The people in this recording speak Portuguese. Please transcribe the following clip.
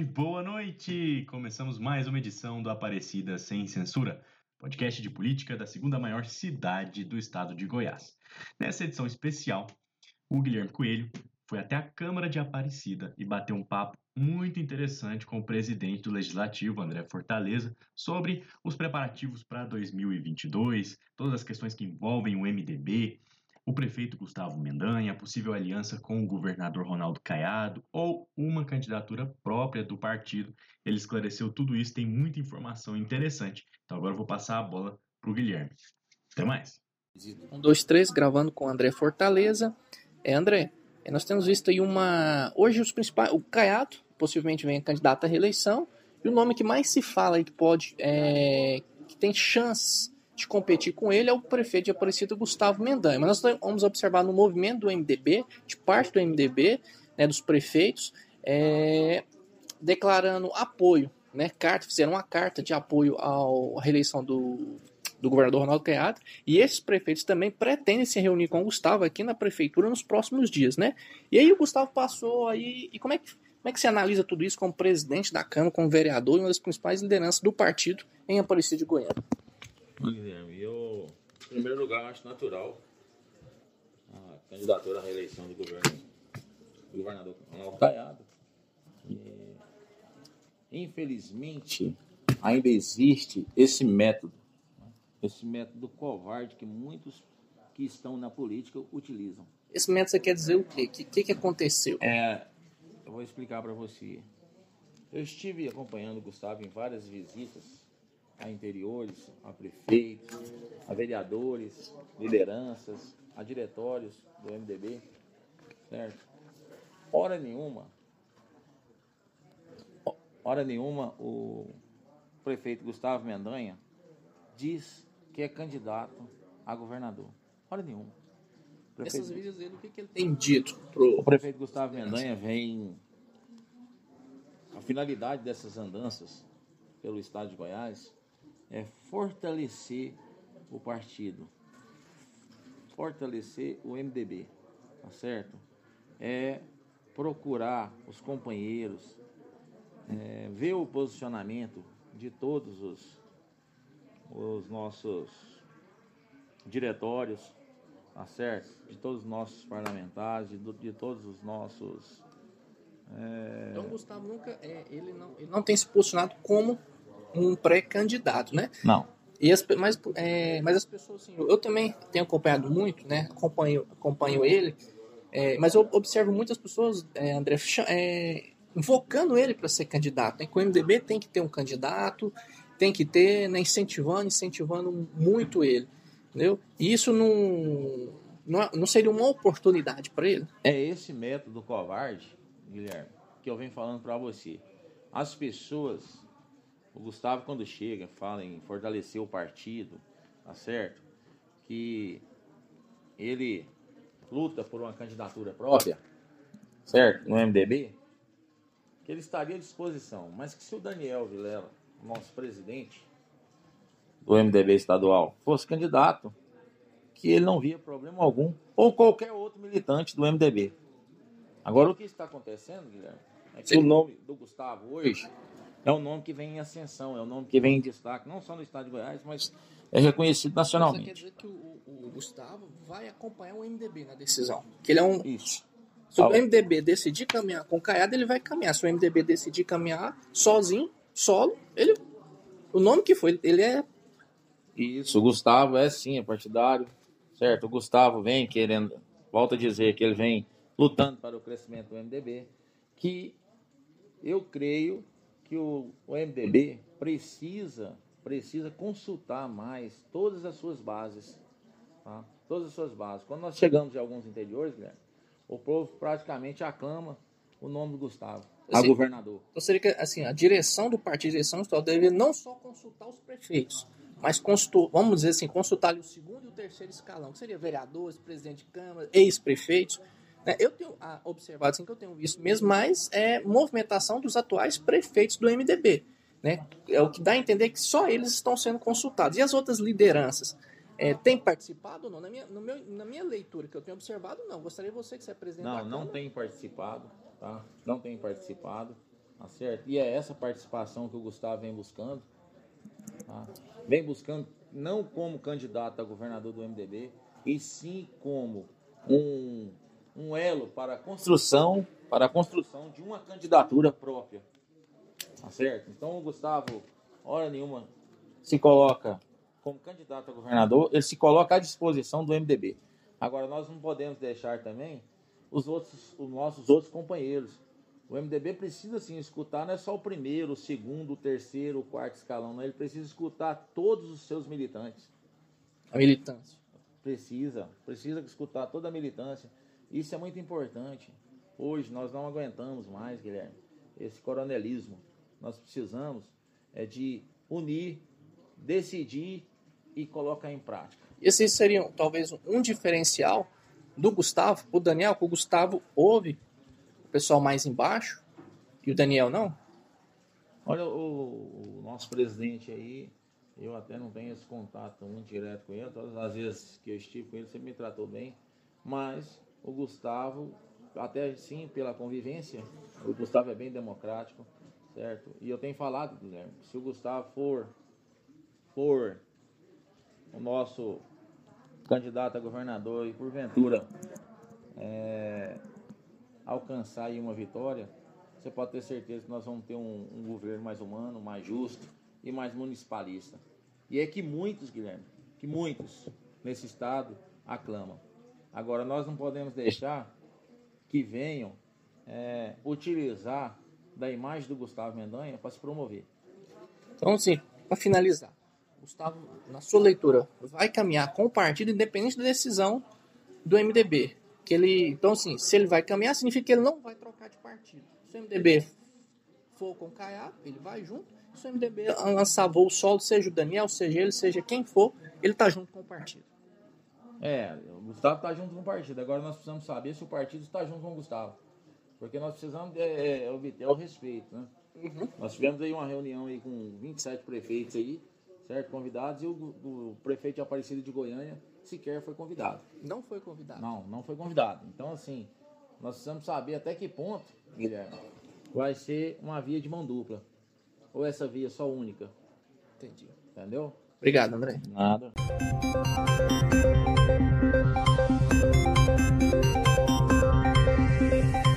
boa noite! Começamos mais uma edição do Aparecida Sem Censura, podcast de política da segunda maior cidade do estado de Goiás. Nessa edição especial, o Guilherme Coelho foi até a Câmara de Aparecida e bateu um papo muito interessante com o presidente do Legislativo, André Fortaleza, sobre os preparativos para 2022, todas as questões que envolvem o MDB, o prefeito Gustavo Mendanha, possível aliança com o governador Ronaldo Caiado ou uma candidatura própria do partido. Ele esclareceu tudo isso, tem muita informação interessante. Então agora eu vou passar a bola para o Guilherme. Até mais. Um, dois, três, gravando com o André Fortaleza. É, André, nós temos visto aí uma. Hoje os principais. O Caiado possivelmente vem candidato à reeleição. E o nome que mais se fala aí que pode. É... que tem chances de competir com ele é o prefeito de Aparecida, Gustavo Mendanha. Mas nós vamos observar no movimento do MDB, de parte do MDB, né, dos prefeitos, é, declarando apoio, né, carta, fizeram uma carta de apoio à reeleição do, do governador Ronaldo Caiado, e esses prefeitos também pretendem se reunir com o Gustavo aqui na prefeitura nos próximos dias, né? E aí o Gustavo passou aí, e como é que, como é que se analisa tudo isso como presidente da Câmara, como vereador e uma das principais lideranças do partido em Aparecida de Goiânia? Guilherme, eu, em primeiro lugar, acho natural a candidatura à reeleição do governo do governador Ronaldo Caiado. E, infelizmente, ainda existe esse método, esse método covarde que muitos que estão na política utilizam. Esse método você quer dizer o quê? O que, que, que aconteceu? É, eu vou explicar para você. Eu estive acompanhando o Gustavo em várias visitas a interiores, a prefeitos, a vereadores, lideranças, a diretórios do MDB, certo? Hora nenhuma, hora nenhuma o prefeito Gustavo Mendanha diz que é candidato a governador. Hora nenhuma. Prefeito... Nessas vídeos dele, o que, que ele tem dito? Pro... O prefeito Gustavo Mendanha vem. A finalidade dessas andanças pelo estado de Goiás é fortalecer o partido, fortalecer o MDB, tá certo? É procurar os companheiros, é, ver o posicionamento de todos os, os nossos diretórios, tá certo? De todos os nossos parlamentares, de, de todos os nossos. É... Então, Gustavo nunca. É, ele, não, ele não tem se posicionado como um pré-candidato, né? Não. E as, mas, é, mas as pessoas, assim, eu também tenho acompanhado muito, né? Acompanho, acompanho ele, é, mas eu observo muitas pessoas, é, André, é, invocando ele para ser candidato. Né? Que o MDB tem que ter um candidato, tem que ter, né, incentivando, incentivando muito ele. Entendeu? E isso não, não, não seria uma oportunidade para ele? É esse método covarde, Guilherme, que eu venho falando para você. As pessoas o Gustavo, quando chega, fala em fortalecer o partido, tá certo? Que ele luta por uma candidatura própria, certo? No MDB, que ele estaria à disposição. Mas que se o Daniel Vilela, nosso presidente do MDB estadual, fosse candidato, que ele não via problema algum, ou qualquer outro militante do MDB. Agora, o que está acontecendo, Guilherme, é que Sim. o nome do Gustavo hoje é um nome que vem em ascensão, é um nome que vem em destaque, não só no estado de Goiás, mas é reconhecido nacionalmente. Isso quer dizer que o, o, Gustavo vai acompanhar o MDB na decisão. Que ele é um. Isso. Se o MDB decidir caminhar com o Caiado, ele vai caminhar. Se o MDB decidir caminhar sozinho, solo, ele. O nome que foi, ele é. Isso, o Gustavo é sim, é partidário, certo? O Gustavo vem querendo, volta a dizer que ele vem lutando para o crescimento do MDB, que eu creio que o, o MDB precisa, precisa consultar mais todas as suas bases. Tá? Todas as suas bases. Quando nós chegamos em alguns interiores, Guilherme, o povo praticamente aclama o nome do Gustavo, a assim, governador. Então seria que assim, a direção do partido, a direção estadual, deve não só consultar os prefeitos, mas consultar, vamos dizer assim, consultar o segundo e o terceiro escalão, que seria vereadores, presidente de Câmara, ex-prefeitos, eu tenho ah, observado, assim, que eu tenho visto mesmo, mais é movimentação dos atuais prefeitos do MDB. Né? É o que dá a entender que só eles estão sendo consultados. E as outras lideranças é, têm participado ou não? Na minha, no meu, na minha leitura que eu tenho observado, não. Gostaria você que se apresentasse. Não, não tem participado, tá? Não tem participado. Tá certo? E é essa participação que o Gustavo vem buscando. Tá? Vem buscando não como candidato a governador do MDB, e sim como um, um elo para a construção, para a construção de uma candidatura própria. Tá certo? Então o Gustavo, hora nenhuma, se coloca como candidato a governador, ele se coloca à disposição do MDB. Agora nós não podemos deixar também os outros, os nossos outros companheiros. O MDB precisa sim escutar, não é só o primeiro, o segundo, o terceiro, o quarto escalão, não. ele precisa escutar todos os seus militantes. A militância. Precisa, precisa escutar toda a militância. Isso é muito importante. Hoje nós não aguentamos mais, Guilherme, esse coronelismo. Nós precisamos é de unir, decidir e colocar em prática. Esse seria talvez um diferencial do Gustavo, o Daniel, que o Gustavo ouve o pessoal mais embaixo e o Daniel não? Olha, o, o nosso presidente aí, eu até não tenho esse contato muito direto com ele, todas as vezes que eu estive com ele, sempre me tratou bem, mas o Gustavo, até sim pela convivência, o Gustavo é bem democrático, certo? E eu tenho falado, Guilherme, se o Gustavo for, for o nosso candidato a governador e porventura é, alcançar aí uma vitória, você pode ter certeza que nós vamos ter um, um governo mais humano, mais justo e mais municipalista. E é que muitos, Guilherme, que muitos nesse estado aclamam. Agora, nós não podemos deixar que venham é, utilizar da imagem do Gustavo Mendanha para se promover. Então, sim, para finalizar, Gustavo, na sua leitura, vai caminhar com o partido independente da decisão do MDB. Que ele, então, assim, se ele vai caminhar, significa que ele não vai trocar de partido. Se o MDB for com o Caiado, ele vai junto. Se o MDB lançar voo solo, seja o Daniel, seja ele, seja quem for, ele tá junto com o partido. É, o Gustavo tá junto com o partido. Agora nós precisamos saber se o partido está junto com o Gustavo. Porque nós precisamos é, é, obter o respeito, né? Uhum. Nós tivemos aí uma reunião aí com 27 prefeitos aí, certo? Convidados, e o, o prefeito de Aparecida de Goiânia sequer foi convidado. Não foi convidado? Não, não foi convidado. Então, assim, nós precisamos saber até que ponto, Guilherme, vai ser uma via de mão dupla. Ou essa via só única. Entendi. Entendeu? Obrigado, André. Nada.